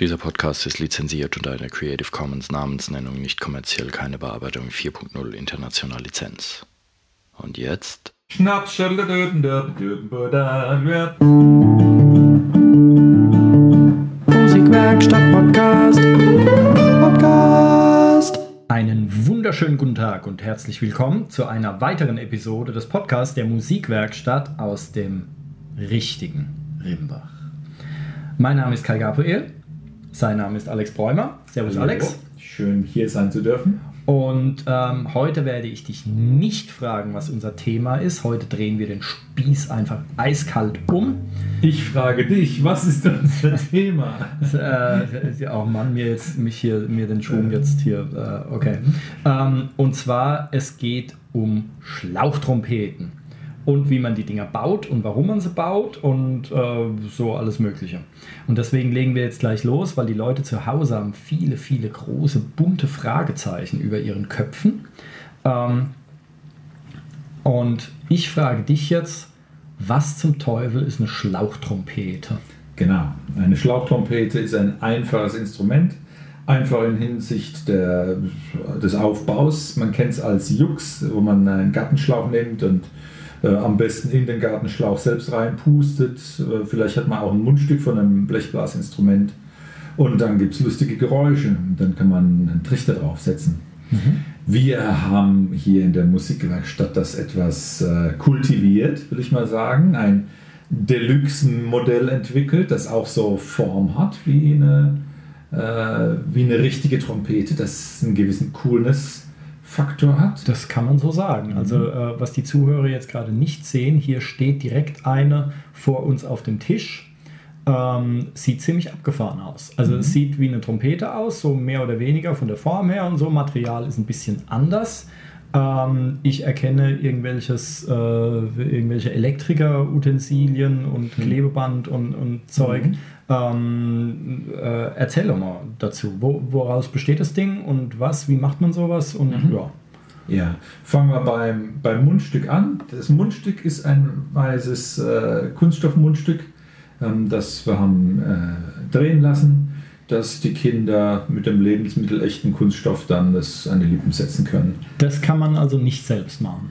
Dieser Podcast ist lizenziert unter einer Creative Commons Namensnennung nicht kommerziell keine Bearbeitung 4.0 international Lizenz. Und jetzt? Schnaps, Musikwerkstatt Podcast. Podcast. Einen wunderschönen guten Tag und herzlich willkommen zu einer weiteren Episode des Podcasts der Musikwerkstatt aus dem richtigen Rimbach. Mein Name ist Kai Gabriel sein Name ist Alex Bräumer. Servus Hallo. Alex. Schön hier sein zu dürfen. Und ähm, heute werde ich dich nicht fragen, was unser Thema ist. Heute drehen wir den Spieß einfach eiskalt um. Ich frage dich, was ist unser Thema? äh, oh Mann, mir jetzt mich hier mir den Schwung jetzt hier. Äh, okay. Ähm, und zwar es geht um Schlauchtrompeten und wie man die Dinger baut und warum man sie baut und äh, so alles Mögliche. Und deswegen legen wir jetzt gleich los, weil die Leute zu Hause haben viele, viele große, bunte Fragezeichen über ihren Köpfen. Ähm, und ich frage dich jetzt, was zum Teufel ist eine Schlauchtrompete? Genau, eine Schlauchtrompete ist ein einfaches Instrument, einfach in Hinsicht der, des Aufbaus. Man kennt es als Jux, wo man einen Gartenschlauch nimmt und äh, am besten in den Gartenschlauch selbst reinpustet. Äh, vielleicht hat man auch ein Mundstück von einem Blechblasinstrument. Und dann gibt es lustige Geräusche. Dann kann man einen Trichter draufsetzen. Mhm. Wir haben hier in der Musikwerkstatt das etwas äh, kultiviert, will ich mal sagen. Ein Deluxe-Modell entwickelt, das auch so Form hat wie eine, äh, wie eine richtige Trompete, das einen gewissen Coolness Faktor hat. Das kann man so sagen. Also mhm. äh, was die Zuhörer jetzt gerade nicht sehen, hier steht direkt eine vor uns auf dem Tisch. Ähm, sieht ziemlich abgefahren aus. Also mhm. es sieht wie eine Trompete aus, so mehr oder weniger von der Form her und so. Material ist ein bisschen anders. Ähm, ich erkenne irgendwelches, äh, irgendwelche Elektriker-Utensilien und mhm. Klebeband und, und Zeug. Mhm. Ähm, äh, erzähl doch mal dazu. Wo, woraus besteht das Ding und was? Wie macht man sowas? Und mhm. ja. Ja, fangen wir beim, beim Mundstück an. Das Mundstück ist ein weißes äh, Kunststoffmundstück, ähm, das wir haben äh, drehen lassen, dass die Kinder mit dem Lebensmittel echten Kunststoff dann das an die Lippen setzen können. Das kann man also nicht selbst machen.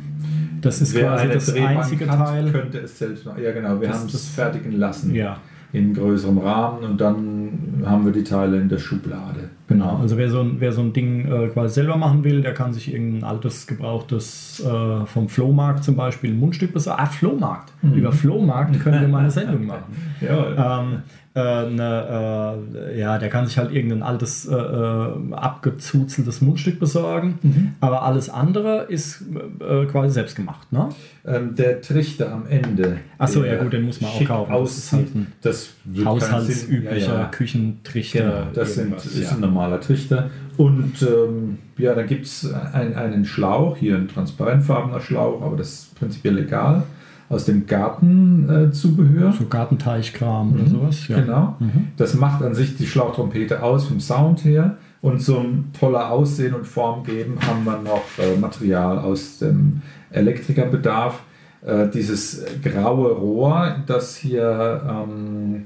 Das ist Wer quasi das Drehbank einzige hat, Teil. könnte es selbst machen. Ja, genau, wir haben es fertigen lassen. Ja, in größerem Rahmen und dann haben wir die Teile in der Schublade. genau. Also wer so ein, wer so ein Ding äh, quasi selber machen will, der kann sich irgendein altes, gebrauchtes äh, vom Flohmarkt zum Beispiel ein Mundstück besorgen. Ah, Flohmarkt. Über Flohmarkt können wir mal eine Sendung machen. Ja, ähm, äh, eine, äh, ja, der kann sich halt irgendein altes, äh, äh, abgezuzeltes Mundstück besorgen. Mhm. Aber alles andere ist äh, quasi selbst gemacht, ne? ähm, der Trichter am Ende. Ach so, der ja gut, den muss man auch kaufen. Das ist Aussieht, halt das Sinn- Haushaltsüblicher Ja, ja. Küchentrichter. Genau, das sind, ist ja. ein normaler Trichter. Und ähm, ja, dann gibt es ein, einen Schlauch, hier ein transparentfarbener Schlauch, aber das ist prinzipiell legal, aus dem Gartenzubehör. Äh. So Gartenteichkram oder sowas. Ja. Genau. Mhm. Das macht an sich die Schlauchtrompete aus vom Sound her. Und zum toller Aussehen und Form geben haben wir noch äh, Material aus dem Elektrikerbedarf. Äh, dieses graue Rohr, das hier, ähm,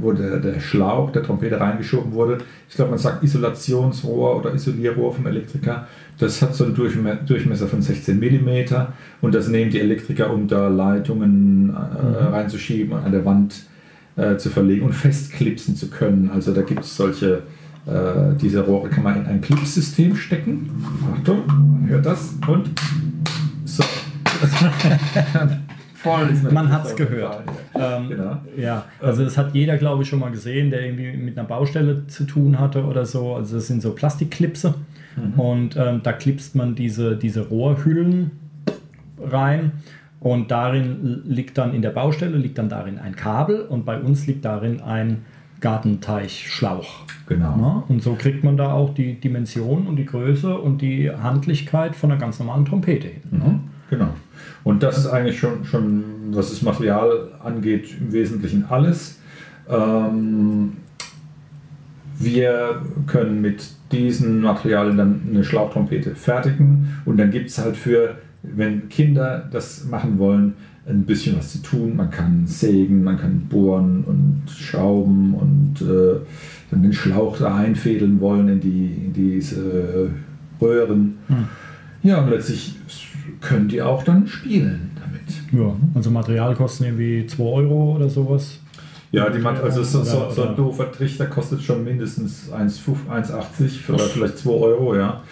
wo der, der Schlauch der Trompete reingeschoben wurde, ich glaube, man sagt Isolationsrohr oder Isolierrohr vom Elektriker, das hat so einen Durchme Durchmesser von 16 mm und das nehmen die Elektriker, um da Leitungen äh, reinzuschieben und an der Wand äh, zu verlegen und festklipsen zu können. Also da gibt es solche, äh, diese Rohre kann man in ein Clipsystem stecken. Achtung, man hört das und so. Voll Man das hat's gehört. aufgefallen. Ähm, Genau. Ja, also das hat jeder, glaube ich, schon mal gesehen, der irgendwie mit einer Baustelle zu tun hatte oder so. Also das sind so Plastikklipse und ähm, da klipst man diese, diese Rohrhüllen rein und darin liegt dann in der Baustelle liegt dann darin ein Kabel und bei uns liegt darin ein Gartenteichschlauch. Genau. Ja, und so kriegt man da auch die Dimension und die Größe und die Handlichkeit von einer ganz normalen Trompete hin. ne? Mhm, Genau. Und das ist eigentlich schon, schon was das Material angeht, im Wesentlichen alles. Ähm, wir können mit diesen Materialien dann eine Schlauchtrompete fertigen und dann gibt es halt für, wenn Kinder das machen wollen, ein bisschen was zu tun. Man kann sägen, man kann bohren und schrauben und äh, dann den Schlauch da einfädeln wollen in, die, in diese Röhren. Hm. Ja, und letztlich könnt ihr auch dann spielen damit. Ja, also Materialkosten irgendwie 2 Euro oder sowas. Ja, die Mat also so, so, so ein doofer Trichter kostet schon mindestens 1,5 1,80 oder vielleicht 2 Euro, ja.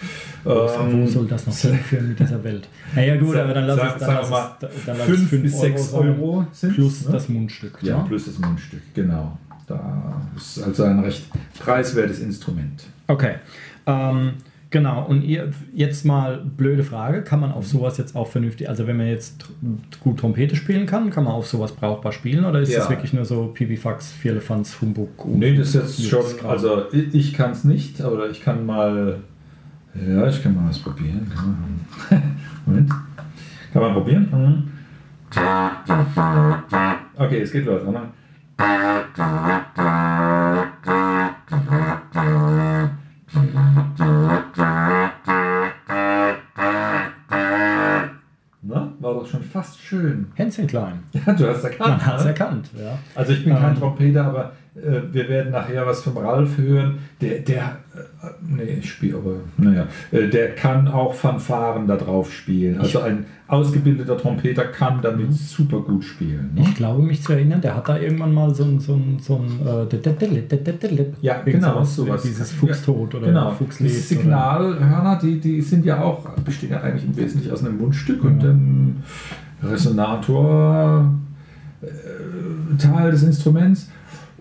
Wo Ähm, soll das noch hinführen mit dieser Welt? Naja gut, aber dann lass Sag- es, dann sagen lass wir mal, es, dann lass 5 es fünf bis 6 sein, Euro sind plus ne? das Mundstück. Ja, ne? plus das Mundstück, genau. Da ist also ein recht preiswertes Instrument. Okay. Ähm, genau, und ihr jetzt mal blöde Frage, kann man auf sowas jetzt auch vernünftig, also wenn man jetzt gut Trompete spielen kann, kann man auf sowas brauchbar spielen oder ist Ja. das wirklich nur so Pipifax, Vierlefanz, Humbug? und- Nee, das ist jetzt schon, Kram? also ich, kann es nicht, aber ich kann mal, ja, ich kann mal was probieren. Kann man- Moment. Kann man probieren? Mhm. Okay, es geht los, oder? Schön. Hänschen klein. Ja, du hast erkannt. Man hat es ne? erkannt, ja. Also ich bin kein Ähm. Trompeter, aber äh, wir werden nachher was vom Ralf hören. Der, der, äh, nee, ich spiele aber, naja, äh, der kann auch Fanfaren da drauf spielen. Also ein ausgebildeter Trompeter kann damit super gut spielen. Ne? Ich glaube mich zu erinnern, der hat da irgendwann mal so ein, so ein, so ein äh, Ja, genau, sowas. Dieses Fuchstod oder Genau, Fuchslied. diese Signalhörner, die, die sind ja auch, bestehen ja eigentlich im Wesentlichen aus einem Mundstück und dem Resonator äh, Teil des Instruments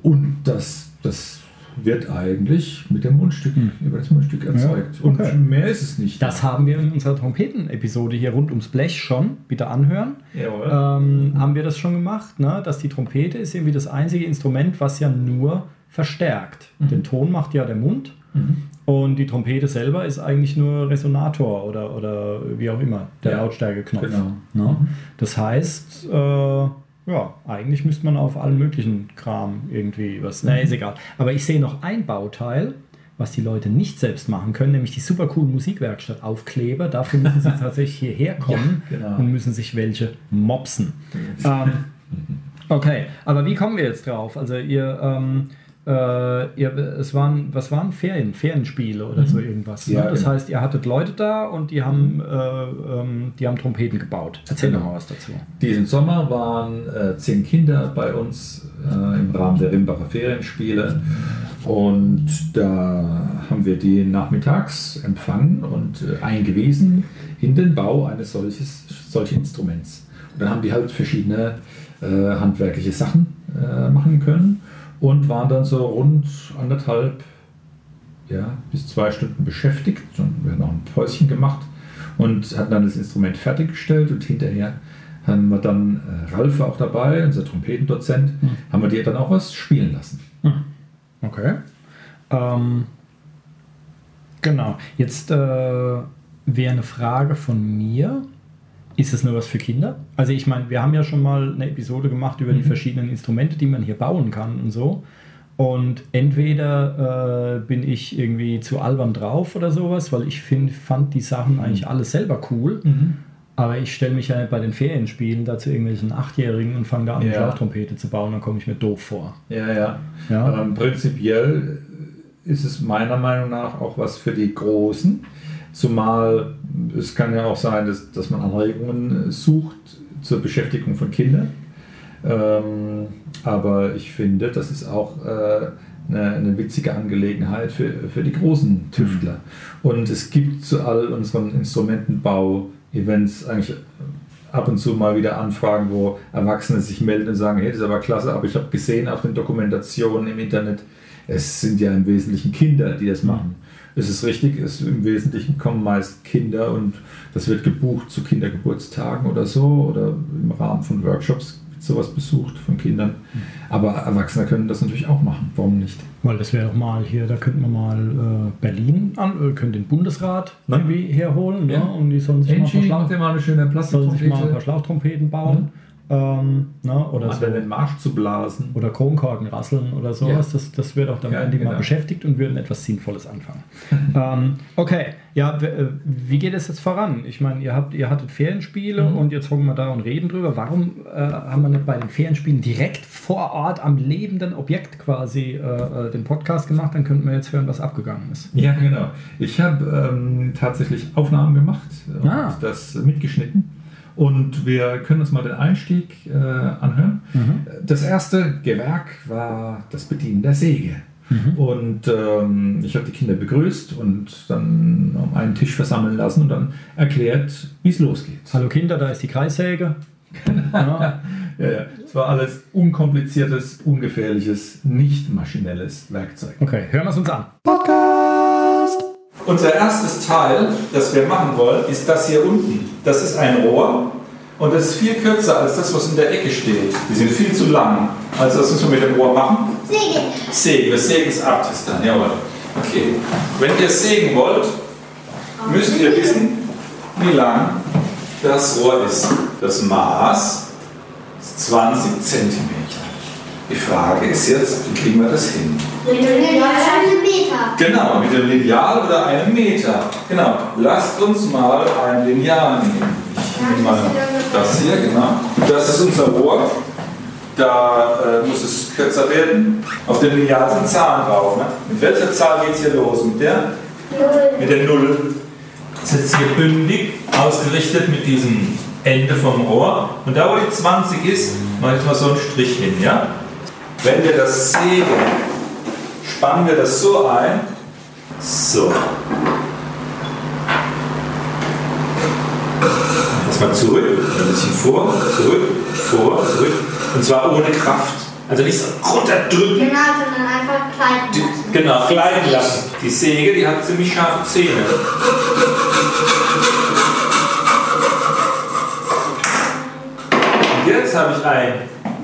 und das, das wird eigentlich mit dem Mundstück, über das Mundstück erzeugt. Ja, okay. Und mehr ist es nicht. Das haben wir in unserer Trompeten-Episode hier rund ums Blech schon, bitte anhören. Ähm, haben wir das schon gemacht, ne? dass die Trompete ist irgendwie das einzige Instrument, was ja nur verstärkt. Den Ton macht ja der Mund Mhm. Und die Trompete selber ist eigentlich nur Resonator oder, oder wie auch immer, der Ja, Lautstärkeknopf. genau. Ne? Das heißt, äh, ja, eigentlich müsste man auf allen möglichen Kram irgendwie was. Na, ist egal. Aber ich sehe noch ein Bauteil, was die Leute nicht selbst machen können, nämlich die super coolen Musikwerkstatt Aufkleber. Dafür müssen sie tatsächlich hierher kommen Ja, genau. und müssen sich welche mopsen. ähm, okay, aber wie kommen wir jetzt drauf? Also ihr, ähm, äh, ihr es waren, was waren Ferien, Ferienspiele oder so irgendwas. Ja, ne? Das genau. heißt, ihr hattet Leute da und die haben, äh, ähm, die haben Trompeten gebaut. Erzähl Genau. mal was dazu. Diesen Sommer waren äh, zehn Kinder bei uns äh, im Rahmen der Rimbacher Ferienspiele und da haben wir die nachmittags empfangen und äh, eingewiesen in den Bau eines solches, solchen Instruments. Und dann haben die halt verschiedene äh, handwerkliche Sachen äh, machen können und waren dann so rund anderthalb ja, bis zwei Stunden beschäftigt und wir haben noch ein Päuschen gemacht und hatten dann das Instrument fertiggestellt und hinterher haben wir dann äh, Ralf war auch dabei, unser Trompetendozent, haben wir dir dann auch was spielen lassen. Okay. Ähm, genau. Jetzt äh, wäre eine Frage von mir. Ist es nur was für Kinder? Also ich meine, wir haben ja schon mal eine Episode gemacht über die verschiedenen Instrumente, die man hier bauen kann und so. Und entweder äh, bin ich irgendwie zu albern drauf oder sowas, weil ich find, fand die Sachen eigentlich alle selber cool. Aber ich stelle mich ja nicht bei den Ferienspielen da zu irgendwelchen Achtjährigen und fange da an, eine Ja. Schlauchtrompete zu bauen, dann komme ich mir doof vor. Ja, ja. Ja. Ähm, prinzipiell ist es meiner Meinung nach auch was für die Großen. Zumal es kann ja auch sein, dass, dass man Anregungen sucht zur Beschäftigung von Kindern. Ähm, aber ich finde, das ist auch äh, eine, eine witzige Angelegenheit für, für die großen Tüftler. Und es gibt zu all unseren Instrumentenbau-Events eigentlich ab und zu mal wieder Anfragen, wo Erwachsene sich melden und sagen, hey, das ist aber klasse, aber ich habe gesehen auf den Dokumentationen im Internet, es sind ja im Wesentlichen Kinder, die das machen. Es ist richtig, es, im Wesentlichen kommen meist Kinder und das wird gebucht zu Kindergeburtstagen oder so oder im Rahmen von Workshops sowas besucht von Kindern. Aber Erwachsene können das natürlich auch machen. Warum nicht? Weil das wäre doch mal hier, da könnten wir mal äh, Berlin an, äh, können den Bundesrat Ne? irgendwie herholen, ne? Ja. und die sollen sich, mal Angie, paar Schlauch, dir mal eine schöne sollen sich mal ein paar. Schlauchtrompeten bauen Ähm, ne, oder so. den Marsch zu blasen. oder Kronkorken rasseln oder sowas. Ja. Das, das wird auch, dann Ja, werden die mal genau. beschäftigt und würden etwas Sinnvolles anfangen. ähm, okay, ja, äh, wie geht es jetzt voran? Ich meine, ihr habt, ihr hattet Ferienspiele Mhm. und jetzt hocken wir da und reden drüber. Warum äh, haben wir nicht bei den Ferienspielen direkt vor Ort am lebenden Objekt quasi äh, äh, den Podcast gemacht? Dann könnten wir jetzt hören, was abgegangen ist. Ja, genau. Ich habe ähm, tatsächlich Aufnahmen gemacht und Ah. das mitgeschnitten. Und wir können uns mal den Einstieg äh, anhören. Das erste Gewerk war das Bedienen der Säge. Und ähm, ich habe die Kinder begrüßt und dann um einen Tisch versammeln lassen und dann erklärt, wie es losgeht. Hallo Kinder, da ist die Kreissäge. ja. Ja, ja. Es war alles unkompliziertes, ungefährliches, nicht maschinelles Werkzeug. Okay, hören wir es uns an. Unser erstes Teil, das wir machen wollen, ist das hier unten. Das ist ein Rohr und das ist viel kürzer als das, was in der Ecke steht. Die sind viel zu lang. Also das müssen wir mit dem Rohr machen. Säge. Sägen, wir sägen es ab, Tristan. Jawohl. Okay. Wenn ihr sägen wollt, müsst ihr wissen, wie lang das Rohr ist. Das Maß ist 20 cm. Die Frage ist jetzt, wie kriegen wir das hin? Mit dem Lineal einen Meter. Genau, mit dem Lineal oder einem Meter. Genau. Lasst uns mal ein Lineal nehmen. Ich nehme mal das hier, genau. Das ist unser Rohr. Da äh, muss es kürzer werden. Auf dem Lineal sind Zahlen drauf. Ne? Mit welcher Zahl geht es hier los? Mit der? Mit der Null. Das ist jetzt hier bündig ausgerichtet mit diesem Ende vom Rohr. Und da, wo die 20 ist, mache ich mal so einen Strich hin. Ja? Wenn wir das sägen, spannen wir das so ein. So. Erstmal zurück, ein bisschen vor, zurück, vor, zurück. Und zwar ohne Kraft. Also nicht so runterdrücken. Genau, sondern einfach klein Die, lassen. genau, gleiten lassen. Die Säge, die hat ziemlich scharfe Zähne. Und jetzt habe ich ein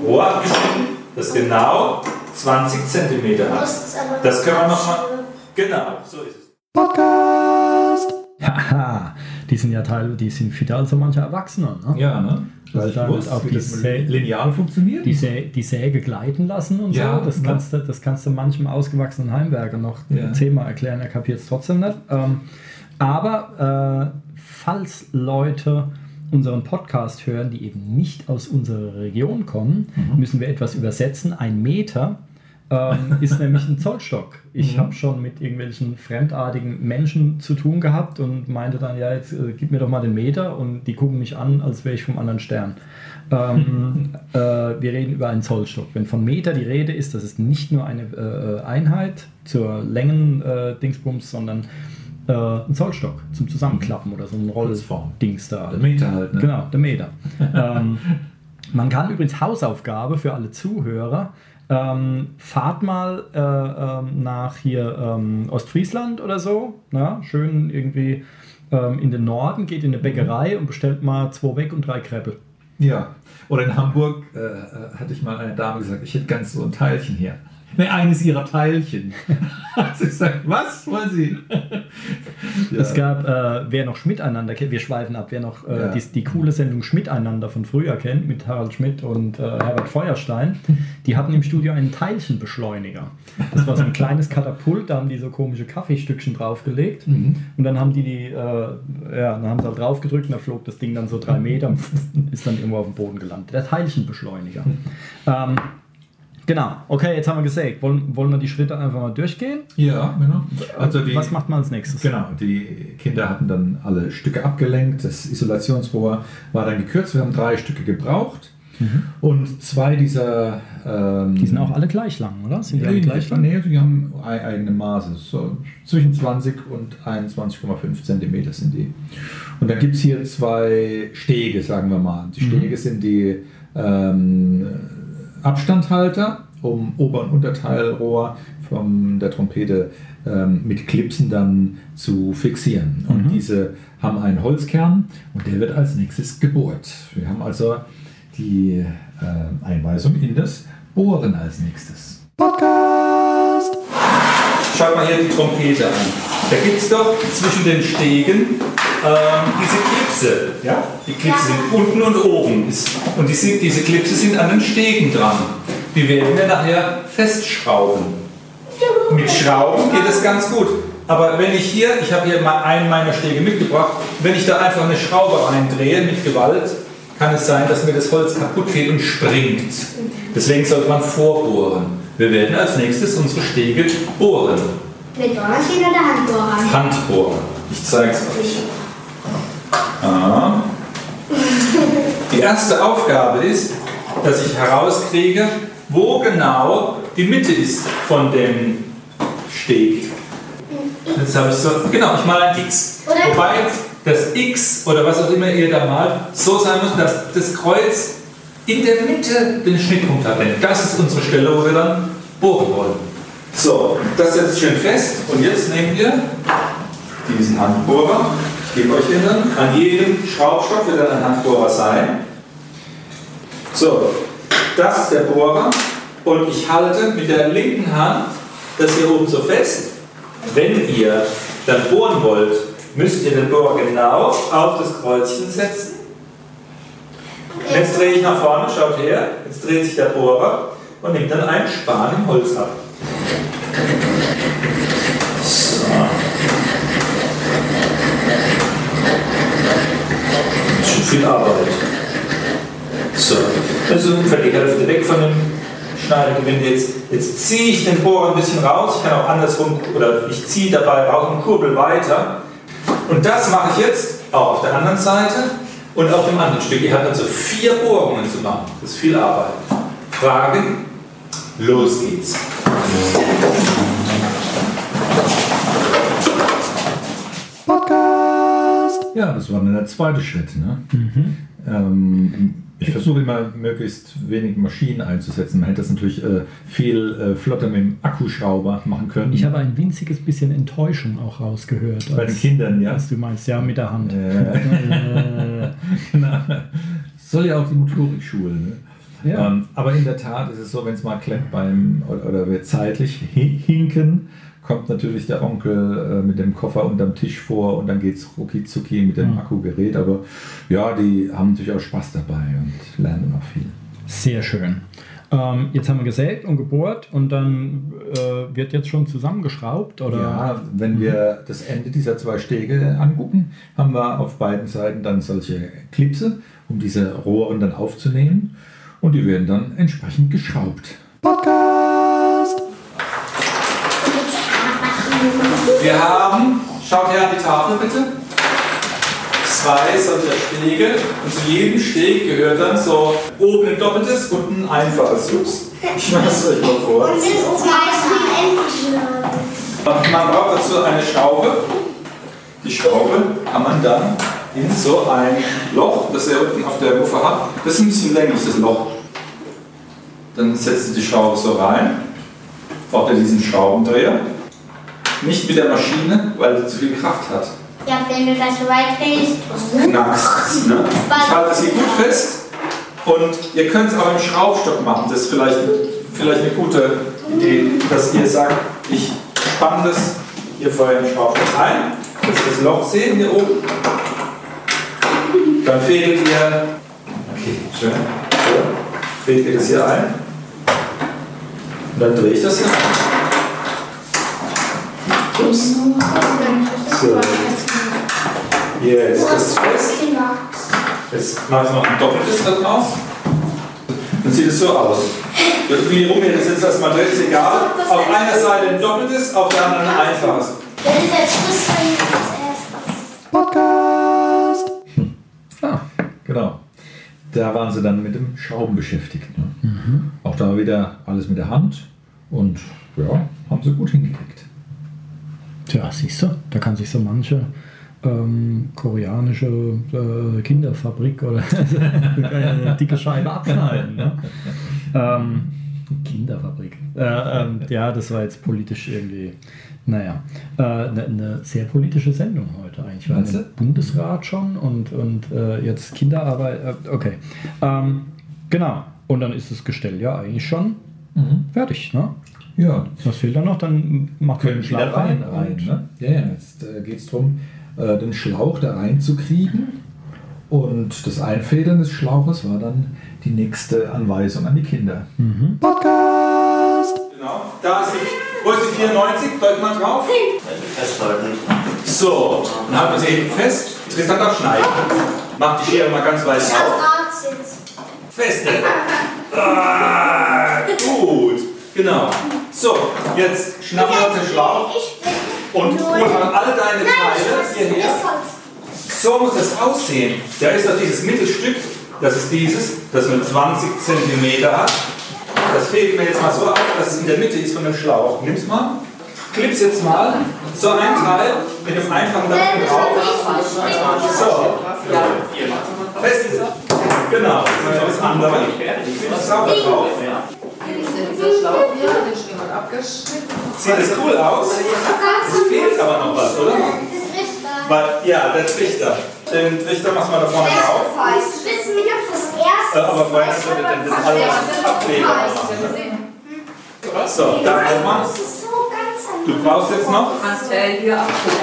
Rohr abgeschnitten, das genau 20 cm hat. Das können wir nochmal. Genau, so ist es. Haha, die sind ja Teil, die sind fitter als so mancher Erwachsener. Ne? Ja, ne? Weil damit wusste, auch die das Sä- Lineal funktioniert. Die, Sä die Säge gleiten lassen und Ja, so. Das ne? kannst, du, das kannst du manchem ausgewachsenen Heimwerker noch Ja. zehnmal erklären, er kapiert es trotzdem nicht. Ähm, aber äh, falls Leute unseren Podcast hören, die eben nicht aus unserer Region kommen, Mhm. müssen wir etwas übersetzen. Ein Meter ähm, ist nämlich ein Zollstock. Ich Mhm. habe schon mit irgendwelchen fremdartigen Menschen zu tun gehabt und meinte dann, ja, jetzt äh, gib mir doch mal den Meter und die gucken mich an, als wäre ich vom anderen Stern. Ähm, äh, wir reden über einen Zollstock. Wenn von Meter die Rede ist, das ist nicht nur eine äh, Einheit zur Längen-Dingsbums, sondern äh, ein Zollstock zum Zusammenklappen oder so ein. Rolldings da. Der Meter halt, ne? Genau, der Meter. ähm, man kann übrigens Hausaufgabe für alle Zuhörer. Ähm, fahrt mal äh, ähm, nach hier ähm, Ostfriesland oder so. Na, schön irgendwie ähm, in den Norden, geht in eine Bäckerei und bestellt mal zwei weg und drei Kreppel. Ja. Oder in Hamburg äh, äh, hatte ich mal eine Dame gesagt, ich hätte ganz so ein Teilchen hier. Ne, eines ihrer Teilchen. Hat sie gesagt, was wollen Sie? ja. Es gab, äh, wer noch Schmiteinander kennt, wir schweifen ab, wer noch äh, Ja. die, die coole Sendung Schmiteinander von früher kennt, mit Harald Schmidt und äh, Herbert Feuerstein, die hatten im Studio einen Teilchenbeschleuniger. Das war so ein kleines Katapult, da haben die so komische Kaffeestückchen draufgelegt Mhm. und dann haben die die, äh, ja, dann haben sie halt drauf gedrückt und da flog das Ding dann so drei Meter und ist dann irgendwo auf dem Boden gelandet. Der Teilchenbeschleuniger. ähm, genau, okay, jetzt haben wir gesagt, wollen, wollen wir die Schritte einfach mal durchgehen? Ja, genau. Also die, Was macht man als nächstes? Genau, die Kinder hatten dann alle Stücke abgelenkt, das Isolationsrohr war dann gekürzt, wir haben drei Stücke gebraucht und zwei dieser... Ähm, Die sind auch alle gleich lang, oder? Sind die alle gleich lang? nee, die haben ei- eigene Maße. So zwischen 20 und 21,5 Zentimeter sind die. Und dann gibt es hier zwei Stege, sagen wir mal. Die Stege sind die ähm, Abstandhalter, um Ober- und Unterteilrohr von der Trompete ähm, mit Clipsen dann zu fixieren. Und diese haben einen Holzkern und der wird als nächstes gebohrt. Wir haben also die äh, Einweisung in das Bohren als nächstes. Schaut mal hier die Trompete an. Da gibt es doch zwischen den Stegen ähm, diese Klipse, ja? Die Klipse sind unten und oben. Ist, und die sind, diese Klipse sind an den Stegen dran. Die werden wir nachher festschrauben. Mit Schrauben geht es ganz gut. Aber wenn ich hier, ich habe hier mal einen meiner Stege mitgebracht, wenn ich da einfach eine Schraube reindrehe mit Gewalt, kann es sein, dass mir das Holz kaputt geht und springt. Deswegen sollte man vorbohren. Wir werden als nächstes unsere Stege bohren. Mit Bohrmaschine oder Handbohrer? Handbohren. Ich zeige es euch. Ah. Die erste Aufgabe ist, dass ich herauskriege, wo genau die Mitte ist von dem Steg. Jetzt habe ich so, genau, ich male ein X. Wobei das X oder was auch immer ihr da malt, so sein muss, dass das Kreuz in der Mitte den Schnittpunkt hat. Denn das ist unsere Stelle, wo wir dann bohren wollen. So, das setzt schön fest und jetzt nehmen wir diesen Handbohrer. Gebe euch dann. An jedem Schraubstock wird dann ein Handbohrer sein. So, das ist der Bohrer und ich halte mit der linken Hand das hier oben so fest. Wenn ihr dann bohren wollt, müsst ihr den Bohrer genau auf das Kreuzchen setzen. Jetzt drehe ich nach vorne, schaut her. Jetzt dreht sich der Bohrer und nimmt dann einen Span im Holz ab. So. Das ist viel Arbeit. So, also ungefähr die Hälfte weg von dem Schneidegewinde. Jetzt, jetzt ziehe ich den Bohrer ein bisschen raus. Ich kann auch andersrum, oder ich ziehe dabei raus und kurbel weiter. Und das mache ich jetzt auch auf der anderen Seite und auf dem anderen Stück. Ihr habt also vier Bohrungen zu machen. Das ist viel Arbeit. Fragen? Los geht's. Ja, das war dann der zweite Schritt. Ne? Ähm, ich versuche immer möglichst wenig Maschinen einzusetzen. Man hätte das natürlich äh, viel äh, flotter mit dem Akkuschrauber machen können. Ich habe ein winziges bisschen Enttäuschung auch rausgehört. Bei den als- Kindern, ja. Was du meinst, ja, mit der Hand. Äh, genau. Soll ja auch die Motorik schulen. Ne? Ja. Ähm, aber in der Tat ist es so, wenn es mal klemmt beim oder, oder wir zeitlich hi- hinken, kommt natürlich der Onkel äh, mit dem Koffer unterm Tisch vor und dann geht es rucki zucki mit dem Mhm. Akkugerät. Aber ja, die haben natürlich auch Spaß dabei und lernen auch viel. Sehr schön. Ähm, jetzt haben wir gesägt und gebohrt und dann äh, wird jetzt schon zusammengeschraubt oder? Ja, wenn wir das Ende dieser zwei Stege angucken, haben wir auf beiden Seiten dann solche Klipse, um diese Rohren dann aufzunehmen. Und die werden dann entsprechend geschraubt. Wir haben, schaut her an die Tafel bitte, zwei solcher Stege. Und zu jedem Steg gehört dann so oben ein doppeltes, unten ein einfaches. Ups. Ich mache es euch mal vor. Und zwei Endlich. Man braucht dazu eine Schraube. Die Schraube kann man dann in so ein Loch, das ihr unten auf der Muffe habt. Das ist ein bisschen länglich, das Loch. Dann setzt ihr die Schraube so rein. Braucht ihr diesen Schraubendreher. Nicht mit der Maschine, weil sie zu viel Kraft hat. Ja, wenn du das so weit drehst. Knackst. Ne? Ich halte das hier gut fest. Und ihr könnt es auch im Schraubstock machen. Das ist vielleicht, vielleicht eine gute Idee, dass ihr sagt, ich spanne das hier vorher im Schraubstock ein, dass ihr das Loch sehen hier oben. Dann fädelt ihr, okay, schön, so, fädelt ihr das hier ein. Und dann drehe ich das hier ein. Ups. So. Jetzt, das ist fest. Jetzt mache ich noch ein doppeltes da draus. Dann sieht es so aus. Wie rum ihr das jetzt erstmal dreht, ist egal. Auf einer Seite ein doppeltes, auf der anderen ein einfaches. Wenn dann als erstes. Ah, genau. Da waren sie dann mit dem Schrauben beschäftigt. Ne? Auch da wieder alles mit der Hand. Und ja, haben sie gut hingekriegt. Tja, siehst du, da kann sich so manche ähm, koreanische äh, Kinderfabrik oder eine dicke Scheibe abschneiden. Ne? ähm, Kinderfabrik. Äh, ähm, ja, das war jetzt politisch irgendwie, naja, eine ne sehr politische Sendung heute eigentlich. Wir haben Bundesrat schon und, und äh, jetzt Kinderarbeit. Äh, okay. Ähm, genau. Und dann ist das Gestell ja eigentlich schon fertig. Ne? Ja, Was fehlt da noch? Dann macht man wieder Schlauch rein. rein ne? Ja, ja, jetzt äh, geht es darum, äh, den Schlauch da reinzukriegen. Und das Einfädeln des Schlauches war dann die nächste Anweisung an die Kinder. Genau. Da ist die, wo ist die 94? Deut mal drauf. Festhalten. So, dann halten wir sie eben fest. Tristan darf schneiden. Mach die Schere mal ganz weit Ich auf. Feste. Ah, gut. Genau. So, jetzt schnappen wir uns den Schlauch und holen mal alle deine Teile hierher. So muss das aussehen. Da ist doch dieses Mittelstück, das ist dieses, das nur 20 cm hat. Das fädelt mir jetzt mal so ab, dass es in der Mitte ist von dem Schlauch. Nimm's mal, klipp's jetzt mal. So ein Teil mit dem einfachen da unten drauf. So, fest ist er. Genau, das andere. Sauber drauf. Dieser Schlauch hier, den schon jemand abgeschnitten. Sieht das cool aus? Es fehlt aber noch was, oder? Weil, ja, der Trichter. Den Trichter machst du mal da vorne drauf. Ich wissen nicht, ob das erste Äh, aber vorher hast du denn das alles Ableger machen. So, dann so ganz Du brauchst jetzt noch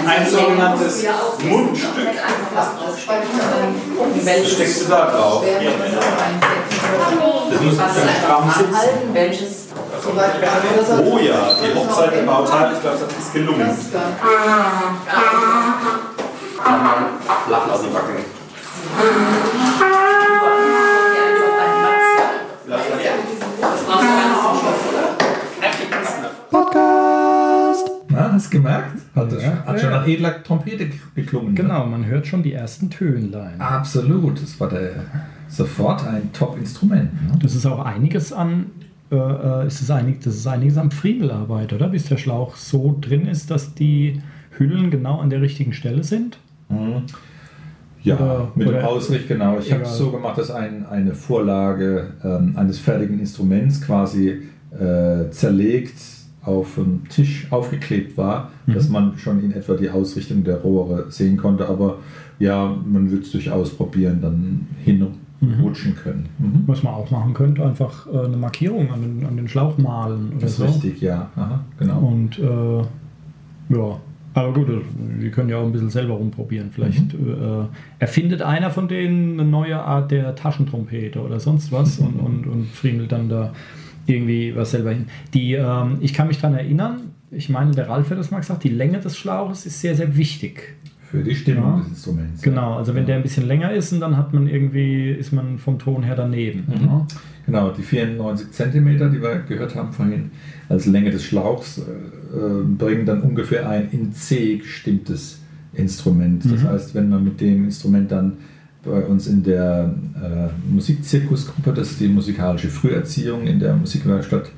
ein sogenanntes Mundstück. Dann Das steckst du da drauf. Das muss schön einfach stramm mal sitzen. Zum Beispiel. Oh ja, die Hochzeit im Bauteil, ich glaube, das ist gelungen. Lachen aus den Backen. Oder? Na, hast du gemerkt? Hat, Ja. hat schon nach edler Trompete geklungen. ne? Genau, man hört schon die ersten Tönlein. Absolut. Das war der, sofort ein Top-Instrument. Ne? Das ist auch einiges an, äh, ist es einig, das ist einiges an Friemelarbeit, oder? Bis der Schlauch so drin ist, dass die Hüllen genau an der richtigen Stelle sind. Ja, Oder- mit dem oder- Ausricht, genau. Ich habe es so gemacht, dass ein, eine Vorlage ähm, eines fertigen Instruments quasi äh, zerlegt auf dem Tisch aufgeklebt war, Mhm. dass man schon in etwa die Ausrichtung der Rohre sehen konnte. Aber ja, man würde es durchaus probieren, dann hinrutschen können. Mhm. Was man auch machen könnte, einfach äh, eine Markierung an den, an den Schlauch malen oder Das ist so. richtig, ja. Aha, genau. Und äh, ja, aber gut, die können ja auch ein bisschen selber rumprobieren. Vielleicht äh, erfindet einer von denen eine neue Art der Taschentrompete oder sonst was und, und, und friemelt dann da irgendwie was selber hin. Die, ähm, ich kann mich daran erinnern, ich meine, der Ralf hat das mal gesagt, die Länge des Schlauches ist sehr, sehr wichtig. Für die Stimmung Ja. des Instruments. Genau, also wenn der ein bisschen länger ist, und dann hat man irgendwie, ist man vom Ton her daneben. Mhm. Genau, die 94 cm, die wir gehört haben vorhin, als Länge des Schlauchs, äh, bringen dann ungefähr ein in C gestimmtes Instrument. Das Mhm. heißt, wenn man mit dem Instrument dann bei uns in der äh, Musikzirkusgruppe, das ist die musikalische Früherziehung in der Musikwerkstatt,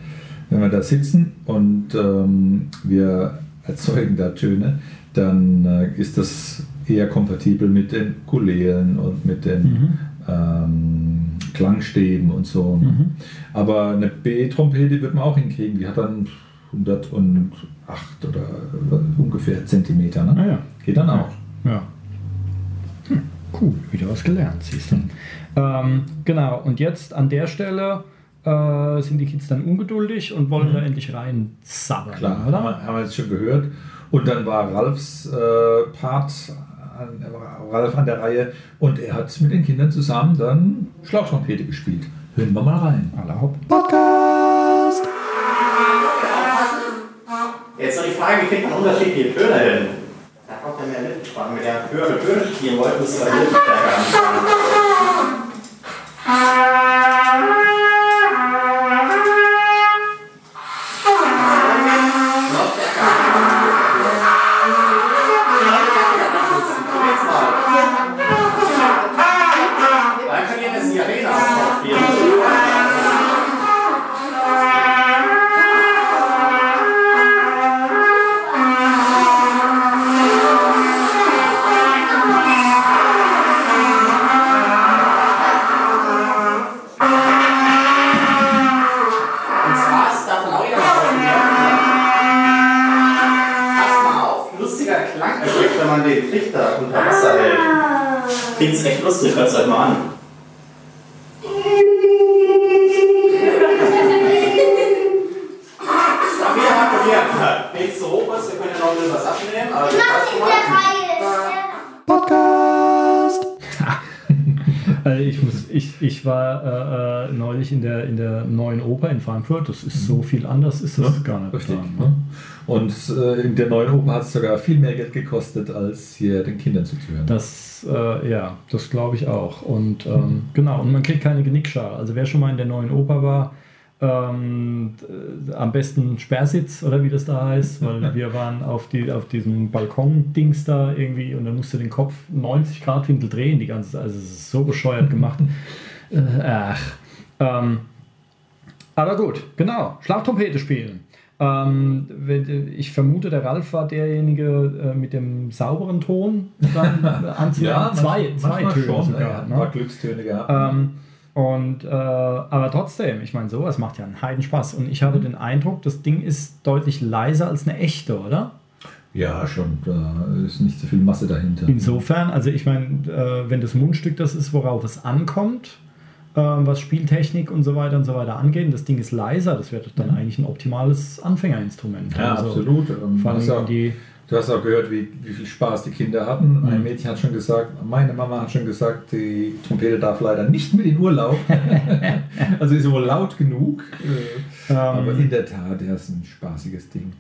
wenn wir da sitzen und ähm, wir erzeugen da Töne, dann äh, ist das eher kompatibel mit den Ukulelen und mit den Mhm. ähm, Klangstäben und so. Mhm. Aber eine B-Trompete wird man auch hinkriegen. Die hat dann 108 oder ungefähr Zentimeter. Ne? Ah ja. Geht dann auch. Ja. Hm, cool, wieder was gelernt, siehst du. Ähm, genau, und jetzt an der Stelle äh, sind die Kids dann ungeduldig und wollen da endlich rein sabbern, Klar, haben oder? wir, haben wir jetzt schon gehört. Und dann war Ralfs äh, Part, an, war Ralf an der Reihe und er hat mit den Kindern zusammen dann Schlauchtrompete gespielt. Hören wir mal rein. Aller Hopp. Jetzt noch die Frage, wie kriegt man unterschiedliche Töne hin? Da kommt ja mehr Lippensprache. Mit der höhere Töne spielen wollt, müsst ihr eure Lippensprache anfangen. wir können ja ein bisschen was abnehmen. Aber Podcast. also ich, muss, ich, ich war äh, äh, neulich in der, in der neuen Oper in Frankfurt. Das ist so viel anders, ist das ja, gar nicht. Richtig. Dran, ne? Und äh, in der neuen Oper hat es sogar viel mehr Geld gekostet, als hier den Kindern zuzuhören. Das, äh, ja, das glaube ich auch. Und ähm, mhm. genau, und man kriegt keine Genickschare. Also wer schon mal in der neuen Oper war, ähm, äh, am besten Sperrsitz oder wie das da heißt, weil wir waren auf, die, auf diesem Balkon-Dings da irgendwie und dann musst du den Kopf 90 Grad Winkel drehen, die ganze Zeit. Also es ist so bescheuert gemacht. äh, ach. Ähm, aber gut, genau. Schlagtrompete spielen. Ähm, ich vermute, der Ralf war derjenige äh, mit dem sauberen Ton. Dann anzuhören. zwei, zwei manchmal Töne schon. sogar. ja, ne? ein paar Glückstöne gehabt. Ähm, und, äh, aber trotzdem, ich meine, sowas macht ja einen Heidenspaß. Und ich habe den Eindruck, das Ding ist deutlich leiser als eine echte, oder? ja, schon. Da ist nicht so viel Masse dahinter. Insofern, also ich meine, äh, wenn das Mundstück das ist, worauf es ankommt, ähm, was Spieltechnik und so weiter und so weiter angeht, das Ding ist leiser, das wäre dann eigentlich ein optimales Anfängerinstrument. Ja, Also, absolut. Ähm, Vor allem auch, die, du hast auch gehört, wie, wie viel Spaß die Kinder hatten. Ein Mhm. Mädchen hat schon gesagt, meine Mama hat schon gesagt, die Trompete darf leider nicht mit in Urlaub. also ist wohl laut genug. Äh, Ähm. aber in der Tat, der ist ein spaßiges Ding.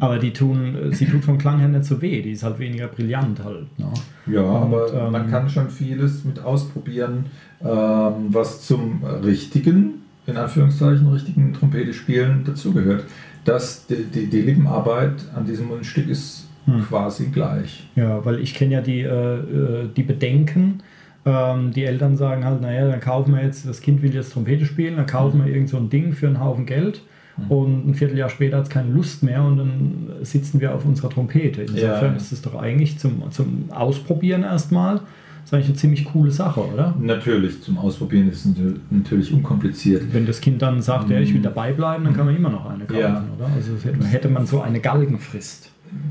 aber die tun, sie tut vom Klang her nicht so weh, die ist halt weniger brillant halt. Ne? Ja, aber ähm, man kann schon vieles mit ausprobieren, ähm, was zum richtigen, in Anführungszeichen, richtigen Trompete spielen dazugehört. Das, die, die, die Lippenarbeit an diesem Mundstück ist Hm. quasi gleich. Ja, weil ich kenne ja die, äh, äh, die Bedenken. Ähm, die Eltern sagen halt, naja, dann kaufen wir jetzt, das Kind will jetzt Trompete spielen, dann kaufen wir irgend so ein Ding für einen Haufen Geld und ein Vierteljahr später hat es keine Lust mehr und dann sitzen wir auf unserer Trompete. Insofern Ja. ist es doch eigentlich zum, zum Ausprobieren erstmal, ist eigentlich eine ziemlich coole Sache, oder? Natürlich, zum Ausprobieren ist es natür- natürlich unkompliziert. Wenn das Kind dann sagt, ja, ich will dabei bleiben, dann kann man immer noch eine kaufen, Ja. oder? Also hätte man so eine Galgenfrist.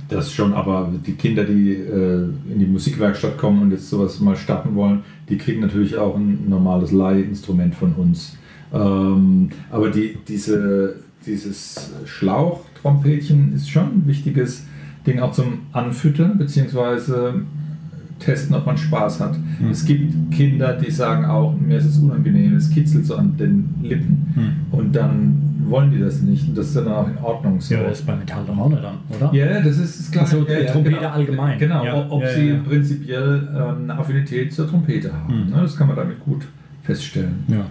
Das schon, aber die Kinder, die äh, in die Musikwerkstatt kommen und jetzt sowas mal starten wollen, die kriegen natürlich auch ein normales Leihinstrument von uns. Ähm, aber die, diese, dieses Schlauchtrompetchen ist schon ein wichtiges Ding auch zum Anfüttern bzw. testen, ob man Spaß hat. Es gibt Kinder, die sagen auch, mir ist es unangenehm, es kitzelt so an den Lippen und dann wollen die das nicht und das ist dann auch in Ordnung so. Ja, das ist bei Metall doch auch nicht dann, oder? Ja, das ist das Also, ja, Trompete genau. allgemein. Genau, Ja, ob, ob ja, sie prinzipiell ähm, eine Affinität zur Trompete haben. Mhm. Ne? Das kann man damit gut feststellen. Ja.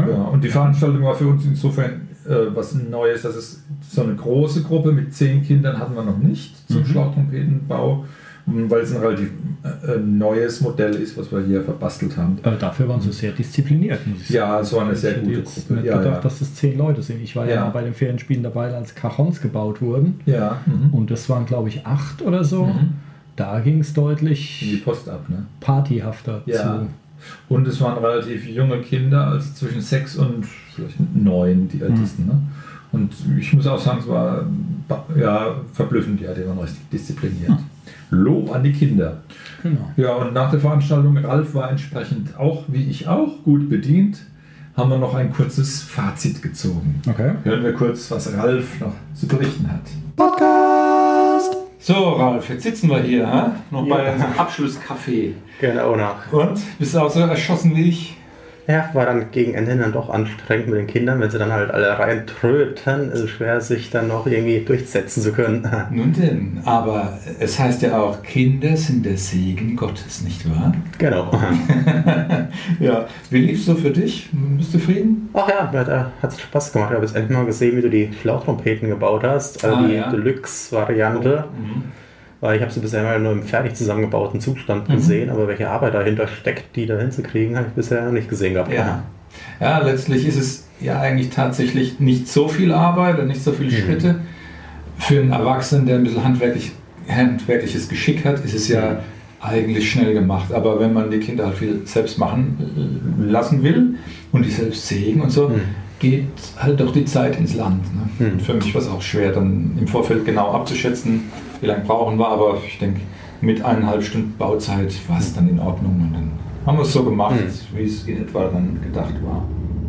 Ja, und die Veranstaltung war für uns insofern äh, was Neues, dass es so eine große Gruppe mit zehn Kindern hatten wir noch nicht zum Mhm. Schlauchtrompetenbau, weil es ein relativ äh, äh, neues Modell ist, was wir hier verbastelt haben. Aber dafür waren sie sehr diszipliniert, muss ich sagen. Ja, es war eine sehr ich gute jetzt Gruppe. nicht Ja, gedacht, ja. dass das zehn Leute sind. Ich war ja, Ja. bei den Ferienspielen dabei, als Cajons gebaut wurden. ja. Mhm. Und das waren, glaube ich, acht oder so. Mhm. Da ging es In die deutlich Post ab, ne? partyhafter Ja. zu. Und es waren relativ junge Kinder, also zwischen sechs und vielleicht neun, die ältesten. Ne? Und ich muss auch sagen, es war ja, verblüffend, ja, die waren richtig diszipliniert. Lob an die Kinder. Genau. Ja, und nach der Veranstaltung, Ralf war entsprechend auch, wie ich auch, gut bedient, haben wir noch ein kurzes Fazit gezogen. Okay. Hören wir kurz, was Ralf noch zu berichten hat. Podcast! So, Ralf, jetzt sitzen wir hier, ha? noch bei unserem Abschlusscafé. Genau, nach. Und? Bist du auch so erschossen wie ich? Ja, war dann gegen Ende dann doch anstrengend mit den Kindern, wenn sie dann halt alle reintröten. Es ist schwer, sich dann noch irgendwie durchsetzen zu können. Nun denn, aber es heißt ja auch, Kinder sind der Segen Gottes, nicht wahr? Genau. ja, wie lief's so für dich? Bist du zufrieden? Ach ja, mir hat, äh, hat's Spaß gemacht. Ich habe jetzt endlich mal gesehen, wie du die Schlauchtrompeten gebaut hast. Also Ah, die ja. Deluxe-Variante. Weil ich habe sie bisher nur im fertig zusammengebauten Zustand gesehen, aber welche Arbeit dahinter steckt, die da hinzukriegen, habe ich bisher noch nicht gesehen gehabt. Ja. Ja, letztlich ist es ja eigentlich tatsächlich nicht so viel Arbeit und nicht so viele Schritte. Für einen Erwachsenen, der ein bisschen handwerklich, handwerkliches Geschick hat, ist es ja eigentlich schnell gemacht. Aber wenn man die Kinder halt viel selbst machen äh, lassen will und die selbst sägen und so, Hm. Geht halt doch die Zeit ins Land. Ne? Hm. Für mich war es auch schwer, dann im Vorfeld genau abzuschätzen, wie lange brauchen wir, aber ich denke, mit eineinhalb Stunden Bauzeit war es dann in Ordnung und dann haben wir es so gemacht, Hm. wie es in etwa dann gedacht war.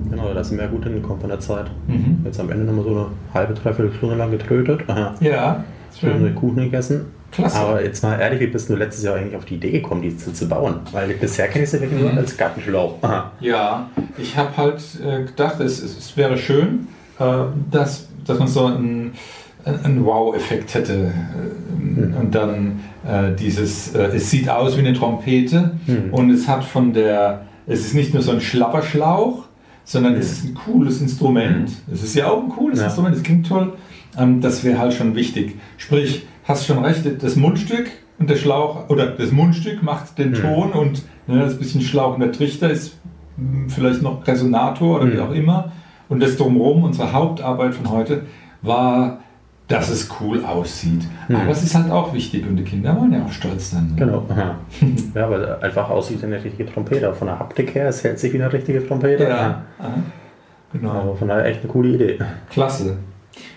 Genau, da sind wir gut hingekommen von der Zeit. Mhm. Jetzt am Ende nochmal so eine halbe, dreiviertel Stunde lang getrötet. Aha. Ja, schön. Kuchen gegessen. Klasse. Aber jetzt mal ehrlich, wie bist du letztes Jahr eigentlich auf die Idee gekommen, die zu, zu bauen? Weil bisher kenne ich sie wirklich nur als Gartenschlauch. Aha. Ja, ich habe halt äh, gedacht, es, es, es wäre schön, äh, dass, dass man so einen, einen Wow-Effekt hätte. Äh, Und dann äh, dieses, äh, es sieht aus wie eine Trompete und es hat von der, es ist nicht nur so ein Schlapperschlauch, sondern es ist ein cooles Instrument. Es ist ja auch ein cooles Ja. Instrument, es klingt toll. Ähm, das wäre halt schon wichtig. Sprich, hast schon recht, das Mundstück und der Schlauch, oder das Mundstück macht den Ton und ne, das bisschen Schlauch und der Trichter ist mh, vielleicht noch Resonator oder wie Mhm. auch immer. Und das drumherum, unsere Hauptarbeit von heute, war, dass es cool aussieht. Aber es ist halt auch wichtig und die Kinder wollen ja auch stolz sein. Genau. Aha. Ja, weil einfach aussieht wie eine richtige Trompete. Von der Haptik her, es hält sich wie eine richtige Trompete. Ja, aha. genau. Aber von daher echt eine coole Idee. Klasse.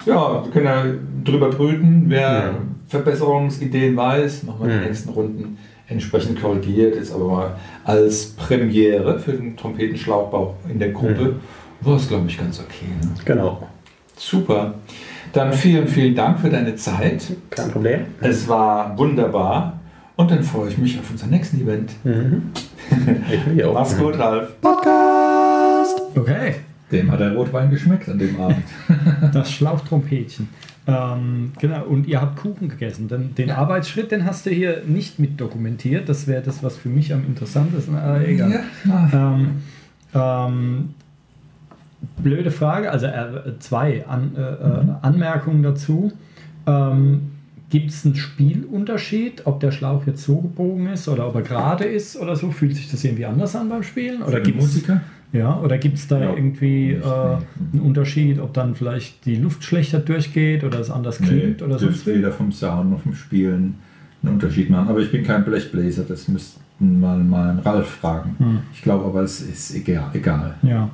Ja, wir können ja drüber brüten. Wer Ja. Verbesserungsideen weiß, machen wir in Mhm. den nächsten Runden entsprechend korrigiert. Jetzt aber mal als Premiere für den Trompetenschlauchbau in der Gruppe war es, glaube ich, ganz okay. Ne? Genau. Super. Dann vielen, vielen Dank für deine Zeit. Kein Problem. Es war wunderbar. Und dann freue ich mich auf unser nächsten Event. Mhm. Ich mich auch. Mach's gut, Ralf. Okay, Dem hat der Rotwein geschmeckt an dem Abend. das Schlauchtrompetchen. Ähm, genau, und ihr habt Kuchen gegessen. Den, den Arbeitsschritt, den hast du hier nicht mit dokumentiert. Das wäre das, was für mich am interessantesten Aber egal. Ja. Ähm, ähm, blöde Frage, also äh, zwei An, äh, äh, Anmerkungen dazu. Ähm, Gibt es einen Spielunterschied, ob der Schlauch jetzt so gebogen ist oder ob er gerade ist oder so? Fühlt sich das irgendwie anders an beim Spielen? Oder Für gibt's, Musiker? Ja, oder gibt es da Ja, irgendwie äh, einen Unterschied, ob dann vielleicht die Luft schlechter durchgeht oder es anders klingt oder sonst dürfte wie? weder vom Sound noch vom Spielen einen Unterschied machen. Aber ich bin kein Blechbläser, das müssten mal mal einen Ralf fragen. Hm. Ich glaube aber, es ist egal. egal. Ja.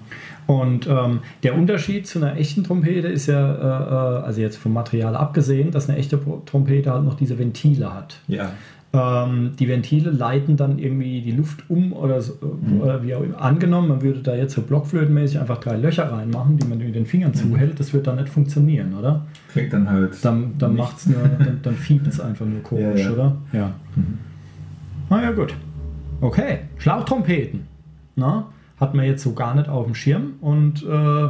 Und ähm, der Unterschied zu einer echten Trompete ist ja, äh, äh, also jetzt vom Material abgesehen, dass eine echte Trompete halt noch diese Ventile hat. Ja. Ähm, die Ventile leiten dann irgendwie die Luft um oder, so, Mhm. oder wie auch immer. Angenommen, man würde da jetzt so blockflötenmäßig einfach drei Löcher reinmachen, die man mit den Fingern zuhält, das wird dann nicht funktionieren, oder? Klingt dann halt. Dann, dann nicht- macht's nur, dann, dann fiebt es einfach nur komisch, Ja, ja. oder? Ja. Mhm. Na ja, gut. Okay, Schlauchtrompeten. Na, hat man jetzt so gar nicht auf dem Schirm und äh,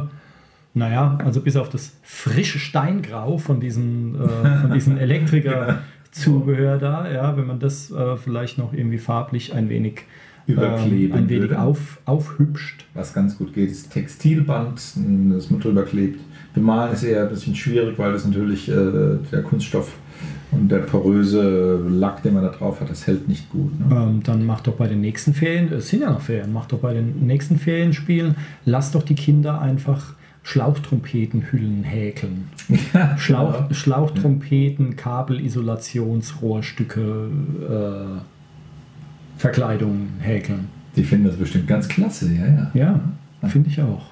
naja, also bis auf das frische Steingrau von diesen, äh, von diesen Elektriker-Zubehör da, ja, wenn man das äh, vielleicht noch irgendwie farblich ein wenig, Überkleben ähm, ein wenig auf, aufhübscht. Was ganz gut geht, ist Textilband, das man drüber klebt. Bemalen ist eher ein bisschen schwierig, weil das natürlich äh, der Kunststoff und der poröse Lack, den man da drauf hat, das hält nicht gut. Ne? Ähm, dann macht doch bei den nächsten Ferien, es sind ja noch Ferien, macht doch bei den nächsten Ferienspielen, lasst doch die Kinder einfach Schlauchtrompetenhüllen häkeln. Schlauch, Schlauchtrompeten, Kabelisolationsrohrstücke, äh, Verkleidungen häkeln. Die finden das bestimmt ganz klasse, ja, ja. Ja, finde ich auch.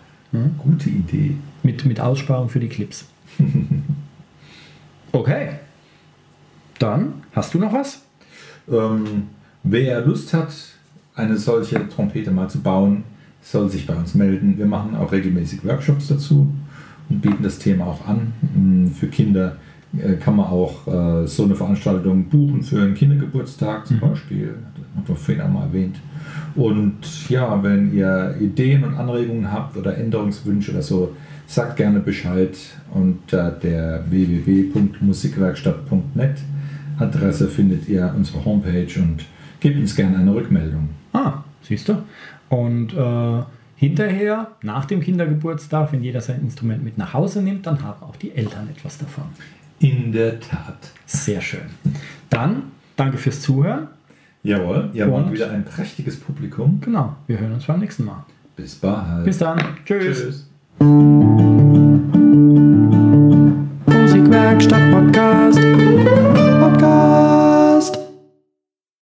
Gute Idee. Mit, mit Aussparung für die Clips. Okay. Dann hast du noch was? Ähm, wer Lust hat, eine solche Trompete mal zu bauen, soll sich bei uns melden. Wir machen auch regelmäßig Workshops dazu und bieten das Thema auch an. Mm, Für Kinder äh, kann man auch äh, so eine Veranstaltung buchen für einen Kindergeburtstag zum Beispiel. Das haben wir vorhin auch mal erwähnt. Und ja, wenn ihr Ideen und Anregungen habt oder Änderungswünsche oder so, sagt gerne Bescheid unter der www.musikwerkstatt.net Adresse findet ihr unsere Homepage und gebt uns gerne eine Rückmeldung. Ah, siehst du. Und äh, hinterher, nach dem Kindergeburtstag, wenn jeder sein Instrument mit nach Hause nimmt, dann haben auch die Eltern etwas davon. In der Tat. Sehr schön. Dann danke fürs Zuhören. Jawohl, ihr Und? wieder ein prächtiges Publikum. Genau, wir hören uns beim nächsten Mal. Bis bald. Bis dann. Tschüss. Tschüss.